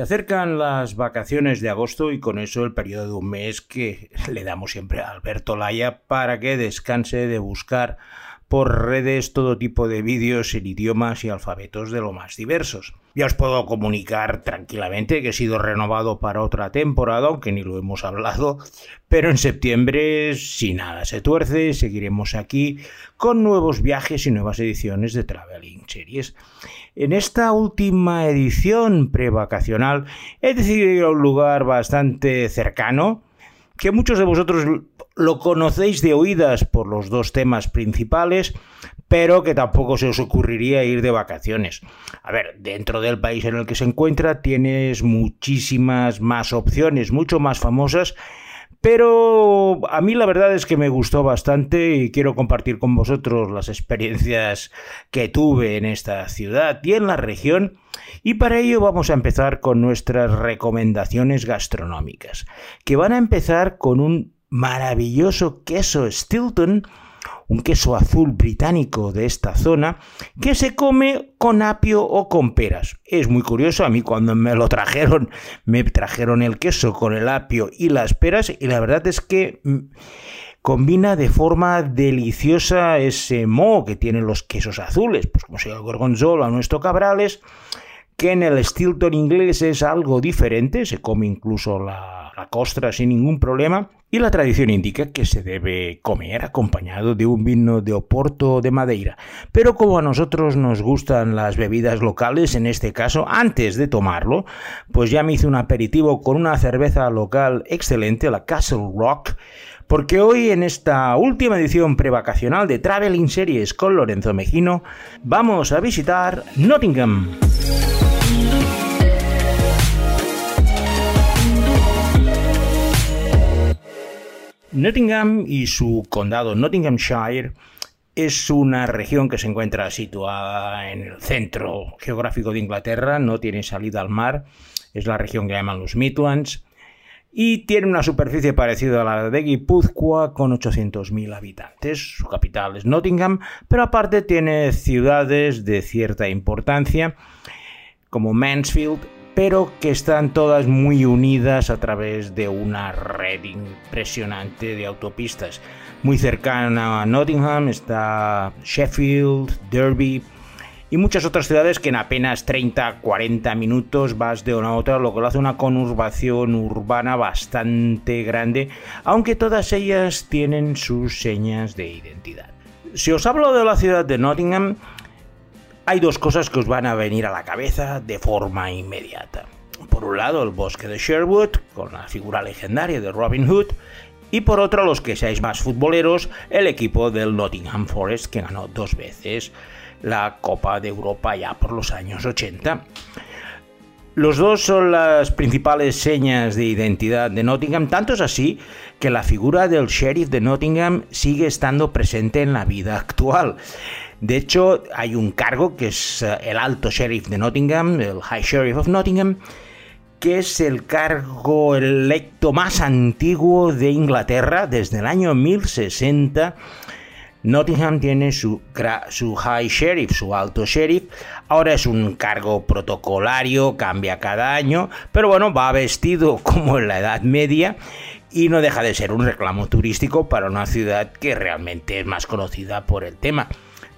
Se acercan las vacaciones de agosto y con eso el periodo de un mes que le damos siempre a Alberto Laya para que descanse de buscar por redes todo tipo de vídeos en idiomas y alfabetos de lo más diversos. Ya os puedo comunicar tranquilamente que he sido renovado para otra temporada, aunque ni lo hemos hablado, pero en septiembre, si nada se tuerce, seguiremos aquí con nuevos viajes y nuevas ediciones de Traveling Series. En esta última edición prevacacional he decidido ir a un lugar bastante cercano, que muchos de vosotros lo conocéis de oídas por los dos temas principales, pero que tampoco se os ocurriría ir de vacaciones. A ver, dentro del país en el que se encuentra tienes muchísimas más opciones, mucho más famosas, pero a mí la verdad es que me gustó bastante y quiero compartir con vosotros las experiencias que tuve en esta ciudad y en la región. Y para ello vamos a empezar con nuestras recomendaciones gastronómicas, que van a empezar con un maravilloso queso Stilton, un queso azul británico de esta zona, que se come con apio o con peras. Es muy curioso, a mí cuando me lo trajeron, me trajeron el queso con el apio y las peras, y la verdad es que mm, combina de forma deliciosa ese moho que tienen los quesos azules, pues como sea el gorgonzola o nuestro cabrales, que en el Stilton inglés es algo diferente, se come incluso la, costra sin ningún problema, y la tradición indica que se debe comer acompañado de un vino de Oporto de Madeira. Pero como a nosotros nos gustan las bebidas locales, en este caso, antes de tomarlo, pues ya me hice un aperitivo con una cerveza local excelente, la Castle Rock, porque hoy en esta última edición prevacacional de Traveling Series con Lorenzo Mejino, vamos a visitar Nottingham. Nottingham y su condado Nottinghamshire es una región que se encuentra situada en el centro geográfico de Inglaterra, no tiene salida al mar, es la región que llaman los Midlands y tiene una superficie parecida a la de Guipúzcoa con 800.000 habitantes. Su capital es Nottingham, pero aparte tiene ciudades de cierta importancia como Mansfield pero que están todas muy unidas a través de una red impresionante de autopistas. Muy cercana a Nottingham está Sheffield, Derby y muchas otras ciudades que en apenas 30-40 minutos vas de una a otra, lo que lo hace una conurbación urbana bastante grande, aunque todas ellas tienen sus señas de identidad. Si os hablo de la ciudad de Nottingham, hay dos cosas que os van a venir a la cabeza de forma inmediata. Por un lado, el bosque de Sherwood, con la figura legendaria de Robin Hood, y por otro, los que seáis más futboleros, el equipo del Nottingham Forest, que ganó dos veces la Copa de Europa ya por los años 80. Los dos son las principales señas de identidad de Nottingham, tanto es así que la figura del sheriff de Nottingham sigue estando presente en la vida actual. De hecho, hay un cargo que es eh, el alto sheriff de Nottingham, el High Sheriff of Nottingham, que es el cargo electo más antiguo de Inglaterra desde el año 1060. Nottingham tiene su, su, High Sheriff, su alto sheriff. Ahora es un cargo protocolario, cambia cada año, pero bueno, va vestido como en la Edad Media y no deja de ser un reclamo turístico para una ciudad que realmente es más conocida por el tema.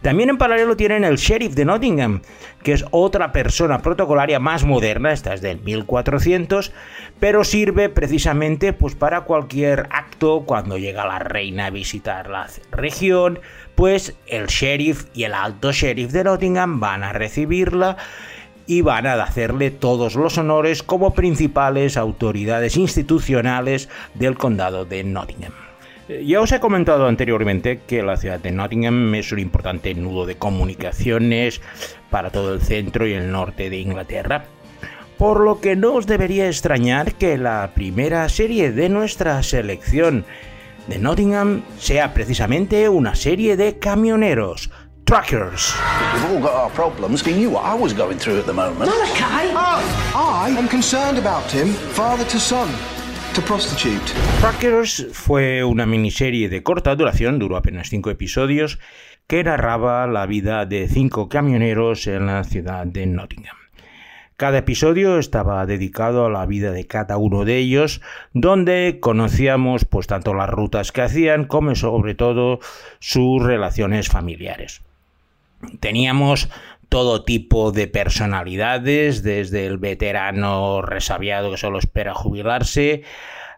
También en paralelo tienen el sheriff de Nottingham, que es otra persona protocolaria más moderna, esta es del 1400, pero sirve precisamente pues para cualquier acto cuando llega la reina a visitar la región, pues el sheriff y el alto sheriff de Nottingham van a recibirla y van a hacerle todos los honores como principales autoridades institucionales del condado de Nottingham. Eh, ya os he comentado anteriormente que la ciudad de Nottingham es un importante nudo de comunicaciones para todo el centro y el norte de Inglaterra, por lo que no os debería extrañar que la primera serie de nuestra selección de Nottingham sea precisamente una serie de camioneros. Truckers. We've all got our problems. You what I was going through at the moment? Malachi! Oh, I am concerned about him, father to son. Trackers fue una miniserie de corta duración, duró apenas cinco episodios, que narraba la vida de cinco camioneros en la ciudad de Nottingham. Cada episodio estaba dedicado a la vida de cada uno de ellos, donde conocíamos pues tanto las rutas que hacían como sobre todo sus relaciones familiares. Teníamos todo tipo de personalidades, desde el veterano resabiado que solo espera jubilarse,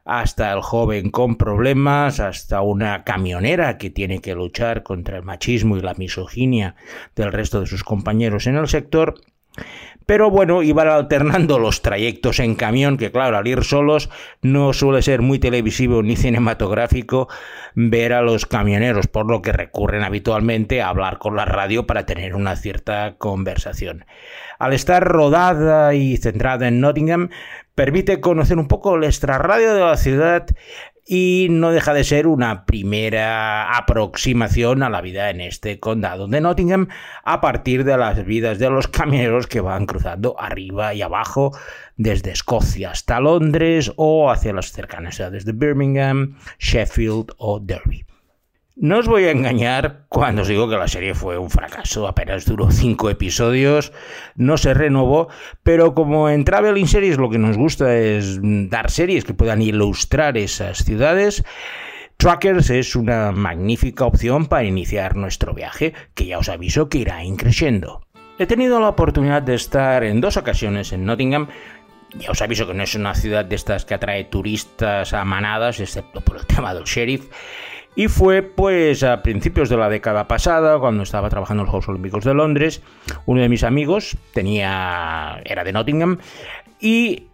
hasta el joven con problemas, hasta una camionera que tiene que luchar contra el machismo y la misoginia del resto de sus compañeros en el sector, pero bueno, iban alternando los trayectos en camión, que claro, al ir solos no suele ser muy televisivo ni cinematográfico ver a los camioneros, por lo que recurren habitualmente a hablar con la radio para tener una cierta conversación. Al estar rodada y centrada en Nottingham, permite conocer un poco el extrarradio de la ciudad y no deja de ser una primera aproximación a la vida en este condado de Nottingham a partir de las vidas de los camioneros que van cruzando arriba y abajo desde Escocia hasta Londres o hacia las cercanas ciudades de Birmingham, Sheffield o Derby. No os voy a engañar cuando os digo que la serie fue un fracaso, apenas duró cinco episodios, no se renovó, pero como en Traveling Series lo que nos gusta es dar series que puedan ilustrar esas ciudades, Trackers es una magnífica opción para iniciar nuestro viaje, que ya os aviso que irá increciendo. He tenido la oportunidad de estar en dos ocasiones en Nottingham, ya os aviso que no es una ciudad de estas que atrae turistas a manadas, excepto por el tema del sheriff, y fue pues a principios de la década pasada, cuando estaba trabajando en los Juegos Olímpicos de Londres, uno de mis amigos tenía era de Nottingham y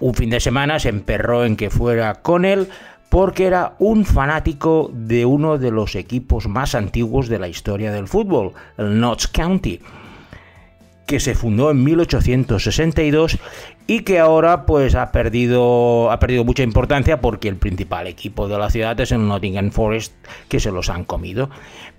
un fin de semana se emperró en que fuera con él porque era un fanático de uno de los equipos más antiguos de la historia del fútbol, el Notts County que se fundó en 1862 y que ahora pues ha perdido ha perdido mucha importancia porque el principal equipo de la ciudad es el Nottingham Forest que se los han comido.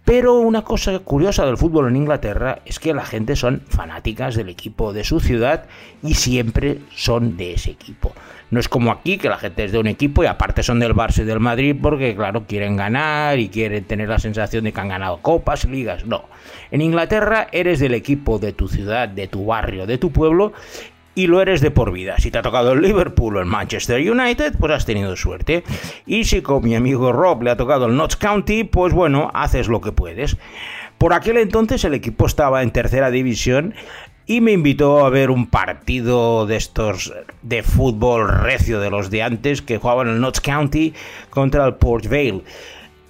Pero una cosa curiosa del fútbol en Inglaterra es que la gente son fanáticas del equipo de su ciudad y siempre son de ese equipo. No es como aquí que la gente es de un equipo y aparte son del Barça del Madrid porque claro, quieren ganar y quieren tener la sensación de que han ganado copas, ligas, no. En Inglaterra eres del equipo de tu ciudad, de tu barrio, de tu pueblo y lo eres de por vida. Si te ha tocado el Liverpool o el Manchester United, pues has tenido suerte. Y si con mi amigo Rob le ha tocado el Notts County, pues bueno, haces lo que puedes. Por aquel entonces el equipo estaba en tercera división y me invitó a ver un partido de estos de fútbol recio de los de antes que jugaban el Notts County contra el Port Vale.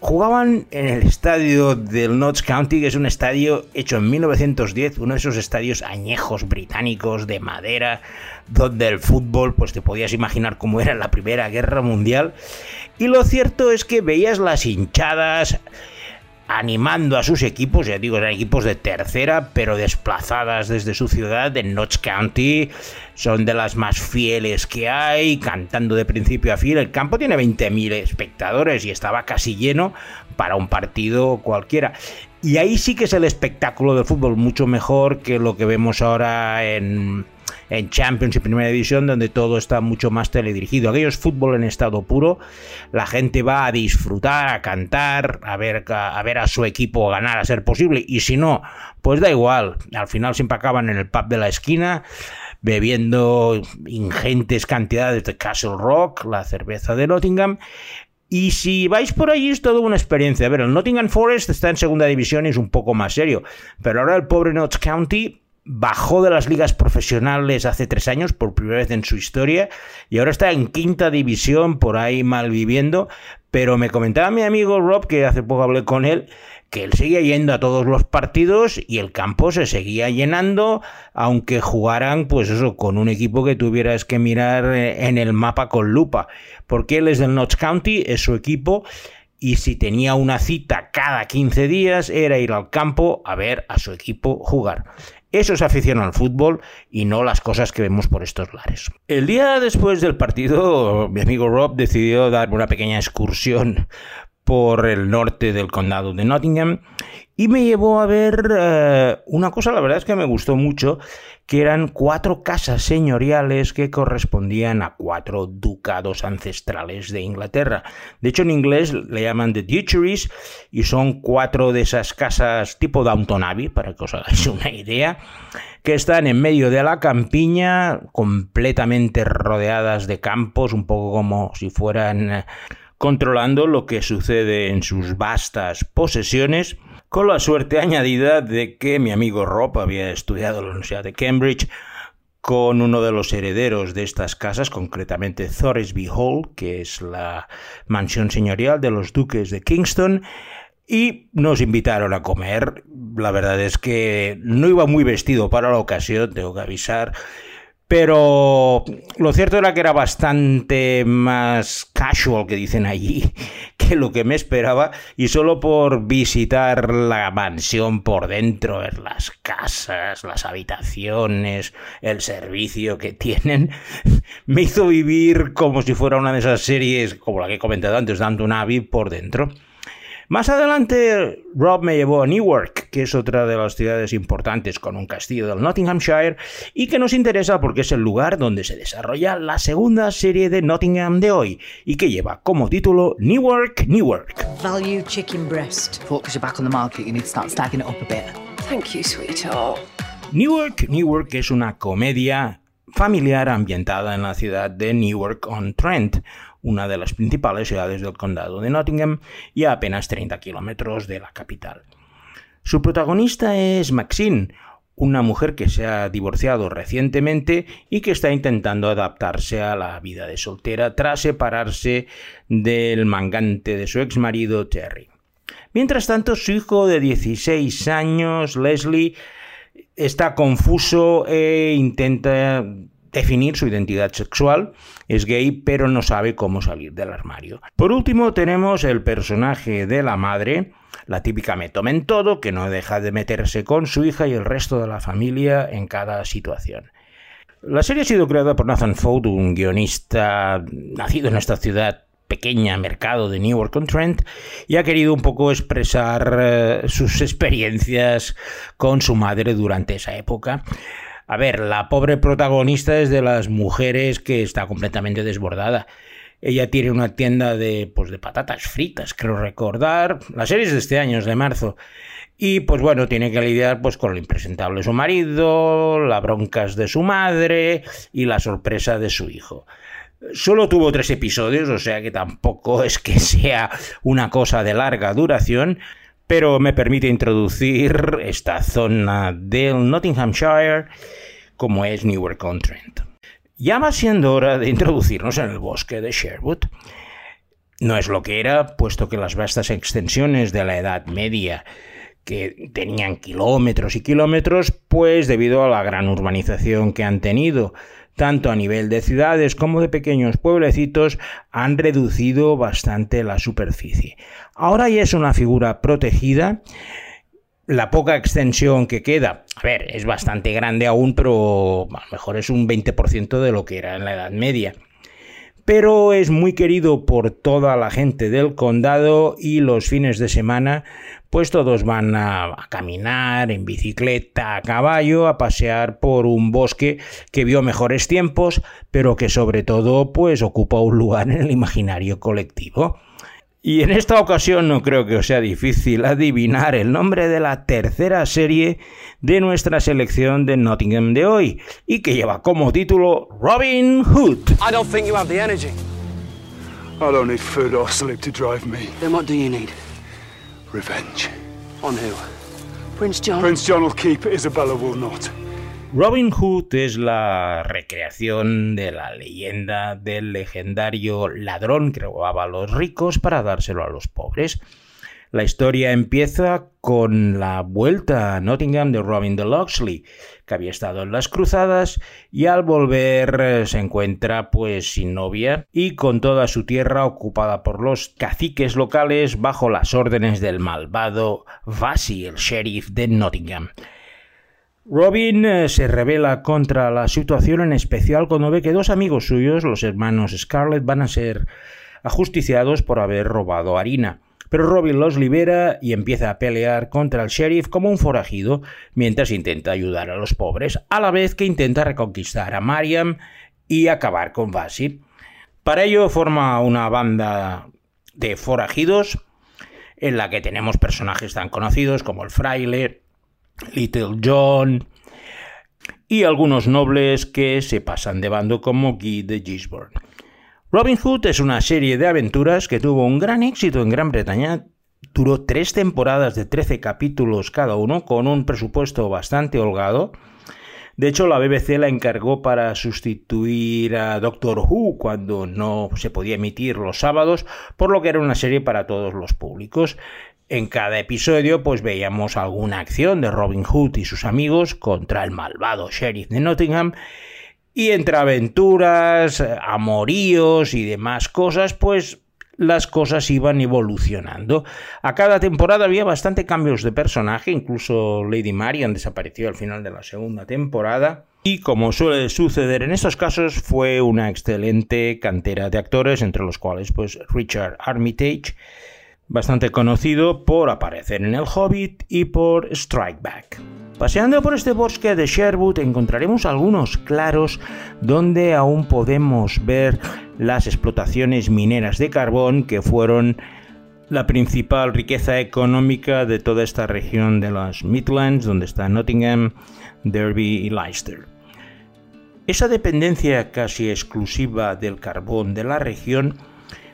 Jugaban en el estadio del Notts County, que es un estadio hecho en 1910, uno de esos estadios añejos británicos de madera, donde el fútbol, pues te podías imaginar cómo era la Primera Guerra Mundial. Y lo cierto es que veías las hinchadas animando a sus equipos, ya digo, eran equipos de tercera, pero desplazadas desde su ciudad, en Notts County, son de las más fieles que hay, cantando de principio a fin. El campo tiene 20.000 espectadores y estaba casi lleno para un partido cualquiera. Y ahí sí que es el espectáculo del fútbol mucho mejor que lo que vemos ahora en en Champions y Primera División, donde todo está mucho más teledirigido. Aquello es fútbol en estado puro. La gente va a disfrutar, a cantar, a ver a, ver a su equipo ganar a ser posible. Y si no, pues da igual. Al final siempre acaban en el pub de la esquina bebiendo ingentes cantidades de Castle Rock, la cerveza de Nottingham, y si vais por allí es toda una experiencia. A ver, el Nottingham Forest está en segunda división y es un poco más serio. Pero ahora el pobre Notts County bajó de las ligas profesionales hace tres años por primera vez en su historia y ahora está en quinta división por ahí mal viviendo. Pero me comentaba mi amigo Rob, que hace poco hablé con él, que él seguía yendo a todos los partidos y el campo se seguía llenando, aunque jugaran, pues eso, con un equipo que tuvieras que mirar en el mapa con lupa. Porque él es del Notts County, es su equipo, y si tenía una cita cada 15 días era ir al campo a ver a su equipo jugar. Eso es afición al fútbol y no las cosas que vemos por estos lares. El día después del partido, mi amigo Rob decidió dar una pequeña excursión por el norte del condado de Nottingham y me llevó a ver eh, una cosa, la verdad es que me gustó mucho, que eran cuatro casas señoriales que correspondían a cuatro ducados ancestrales de Inglaterra. De hecho, en inglés le llaman The Ducheries y son cuatro de esas casas tipo Downton Abbey, para que os hagáis una idea, que están en medio de la campiña, completamente rodeadas de campos, un poco como si fueran eh, controlando lo que sucede en sus vastas posesiones con la suerte añadida de que mi amigo Rob había estudiado en la Universidad de Cambridge con uno de los herederos de estas casas, concretamente Thoresby Hall, que es la mansión señorial de los duques de Kingston, y nos invitaron a comer. La verdad es que no iba muy vestido para la ocasión, tengo que avisar, pero lo cierto era que era bastante más casual, que dicen allí, que lo que me esperaba. Y solo por visitar la mansión por dentro, ver las casas, las habitaciones, el servicio que tienen, me hizo vivir como si fuera una de esas series, como la que he comentado antes, dando una Abbey por dentro. Más adelante, Rob me llevó a Newark, que es otra de las ciudades importantes con un castillo del Nottinghamshire y que nos interesa porque es el lugar donde se desarrolla la segunda serie de Nottingham de hoy y que lleva como título Newark, Newark. Value chicken breast. Because you're back on the market, you need to start stacking it up a bit. Thank you, sweetheart. Newark, Newark es una comedia familiar ambientada en la ciudad de Newark-on-Trent, una de las principales ciudades del condado de Nottingham y a apenas 30 kilómetros de la capital. Su protagonista es Maxine, una mujer que se ha divorciado recientemente y que está intentando adaptarse a la vida de soltera tras separarse del mangante de su ex marido Terry. Mientras tanto, su hijo de 16 años, Leslie, está confuso e intenta definir su identidad sexual, es gay pero no sabe cómo salir del armario. Por último tenemos el personaje de la madre, la típica me tomen todo, que no deja de meterse con su hija y el resto de la familia en cada situación. La serie ha sido creada por Nathan Foud, un guionista nacido en esta ciudad pequeña mercado de Newark-on-Trent y ha querido un poco expresar eh, sus experiencias con su madre durante esa época. A ver, la pobre protagonista es de las mujeres que está completamente desbordada. Ella tiene una tienda de, pues, de patatas fritas, creo recordar. La serie es de este año, es de marzo. Y pues bueno, tiene que lidiar pues con lo impresentable de su marido, las broncas de su madre y la sorpresa de su hijo. Solo tuvo tres episodios, o sea que tampoco es que sea una cosa de larga duración, pero me permite introducir esta zona del Nottinghamshire como es Newark-on-Trent. Ya va siendo hora de introducirnos en el bosque de Sherwood. No es lo que era, puesto que las vastas extensiones de la Edad Media que tenían kilómetros y kilómetros, pues debido a la gran urbanización que han tenido, tanto a nivel de ciudades como de pequeños pueblecitos, han reducido bastante la superficie. Ahora ya es una figura protegida. La poca extensión que queda, a ver, es bastante grande aún, pero a lo mejor es un 20% de lo que era en la Edad Media pero es muy querido por toda la gente del condado y los fines de semana pues todos van a, caminar en bicicleta, a caballo, a pasear por un bosque que vio mejores tiempos, pero que sobre todo pues ocupa un lugar en el imaginario colectivo. Y en esta ocasión no creo que os sea difícil adivinar el nombre de la tercera serie de nuestra selección de Nottingham de hoy y que lleva como título Robin Hood. I don't think you have the energy. I don't need food or sleep to drive me. Then what do you need? Revenge. On who? Prince John? Prince John will keep, Isabella will not. Robin Hood es la recreación de la leyenda del legendario ladrón que robaba a los ricos para dárselo a los pobres. La historia empieza con la vuelta a Nottingham de Robin de Locksley, que había estado en las cruzadas y al volver eh, se encuentra pues sin novia y con toda su tierra ocupada por los caciques locales bajo las órdenes del malvado Vassie, el sheriff de Nottingham. Robin eh, se revela contra la situación en especial cuando ve que dos amigos suyos, los hermanos Scarlett, van a ser ajusticiados por haber robado harina. pero Robin los libera y empieza a pelear contra el sheriff como un forajido mientras intenta ayudar a los pobres, a la vez que intenta reconquistar a Mariam y acabar con Basil. Para ello forma una banda de forajidos en la que tenemos personajes tan conocidos como el fraile, Little John y algunos nobles que se pasan de bando como Guy de Gisborne. Robin Hood es una serie de aventuras que tuvo un gran éxito en Gran Bretaña. Duró tres temporadas de 13 capítulos cada uno, con un presupuesto bastante holgado. De hecho, la BBC la encargó para sustituir a Doctor Who cuando no se podía emitir los sábados, por lo que era una serie para todos los públicos. En cada episodio pues veíamos alguna acción de Robin Hood y sus amigos contra el malvado sheriff de Nottingham y entre aventuras, amoríos y demás cosas, pues las cosas iban evolucionando. A cada temporada había bastante cambios de personaje, incluso Lady Marian desapareció al final de la segunda temporada. Y como suele suceder en estos casos, fue una excelente cantera de actores, entre los cuales pues Richard Armitage, bastante conocido por aparecer en El Hobbit y por Strike Back. Paseando por este bosque de Sherwood encontraremos algunos claros donde aún podemos ver las explotaciones mineras de carbón que fueron la principal riqueza económica de toda esta región de los Midlands, donde está Nottingham, Derby y Leicester. Esa dependencia casi exclusiva del carbón de la región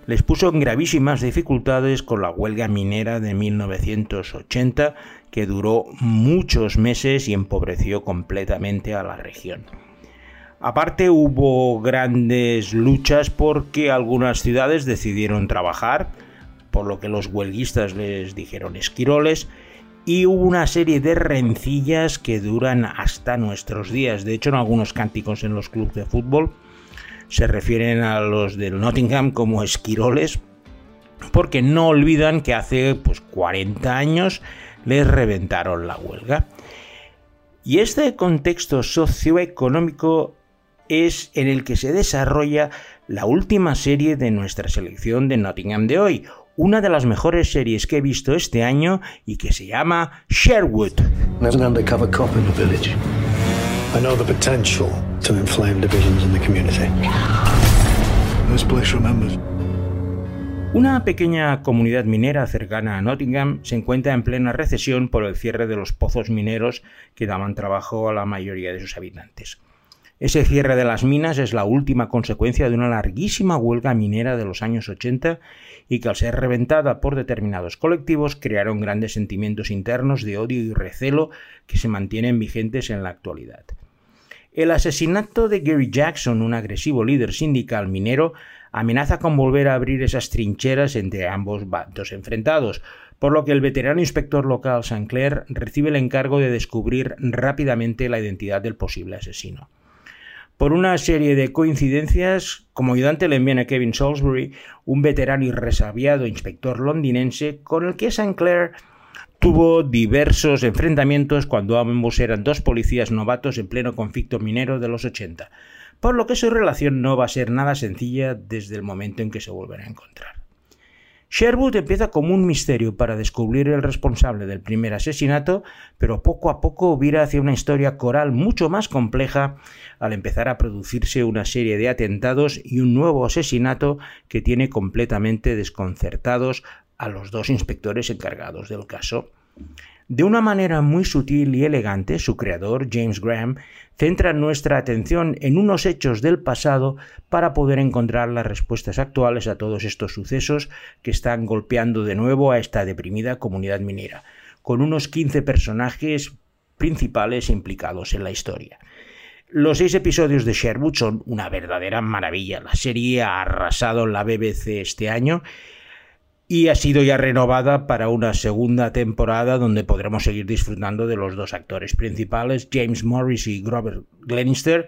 les puso en gravísimas dificultades con la huelga minera de 1980 que duró muchos meses y empobreció completamente a la región. Aparte hubo grandes luchas porque algunas ciudades decidieron trabajar, por lo que los huelguistas les dijeron esquiroles, y hubo una serie de rencillas que duran hasta nuestros días. De hecho, en algunos cánticos en los clubes de fútbol se refieren a los del Nottingham como esquiroles, porque no olvidan que hace pues, 40 años les reventaron la huelga. Y este contexto socioeconómico es en el que se desarrolla la última serie de nuestra selección de Nottingham de hoy, una de las mejores series que he visto este año y que se llama Sherwood. I know the potential to inflame divisions in the community. This place remembers. Una pequeña comunidad minera cercana a Nottingham se encuentra en plena recesión por el cierre de los pozos mineros que daban trabajo a la mayoría de sus habitantes. Ese cierre de las minas es la última consecuencia de una larguísima huelga minera de los años 80 y que al ser reventada por determinados colectivos crearon grandes sentimientos internos de odio y recelo que se mantienen vigentes en la actualidad. El asesinato de Gary Jackson, un agresivo líder sindical minero, amenaza con volver a abrir esas trincheras entre ambos bandos enfrentados, por lo que el veterano inspector local St. Clair recibe el encargo de descubrir rápidamente la identidad del posible asesino. Por una serie de coincidencias, como ayudante le envían a Kevin Salisbury, un veterano y resabiado inspector londinense, con el que St. Tuvo diversos enfrentamientos cuando ambos eran dos policías novatos en pleno conflicto minero de los 80, por lo que su relación no va a ser nada sencilla desde el momento en que se vuelven a encontrar. Sherwood empieza como un misterio para descubrir el responsable del primer asesinato, pero poco a poco vira hacia una historia coral mucho más compleja al empezar a producirse una serie de atentados y un nuevo asesinato que tiene completamente desconcertados a los dos inspectores encargados del caso. De una manera muy sutil y elegante, su creador, James Graham, centra nuestra atención en unos hechos del pasado para poder encontrar las respuestas actuales a todos estos sucesos que están golpeando de nuevo a esta deprimida comunidad minera, con unos 15 personajes principales implicados en la historia. Los seis episodios de Sherwood son una verdadera maravilla. La serie ha arrasado la BBC este año y ha sido ya renovada para una segunda temporada donde podremos seguir disfrutando de los dos actores principales, James Morris y Grover Glenister,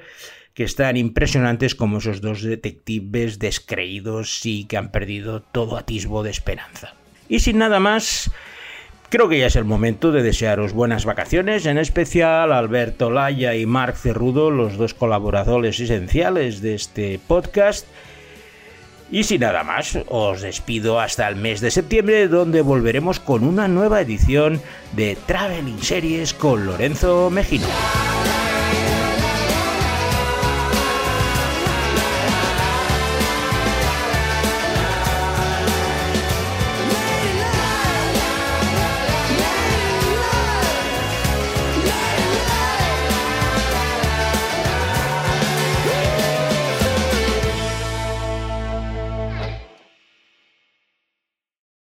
que están impresionantes como esos dos detectives descreídos y que han perdido todo atisbo de esperanza. Y sin nada más, creo que ya es el momento de desearos buenas vacaciones, en especial a Alberto Laya y Marc Cerrudo, los dos colaboradores esenciales de este podcast Y sin nada más, os despido hasta el mes de septiembre donde volveremos con una nueva edición de Traveling Series con Lorenzo Mejino.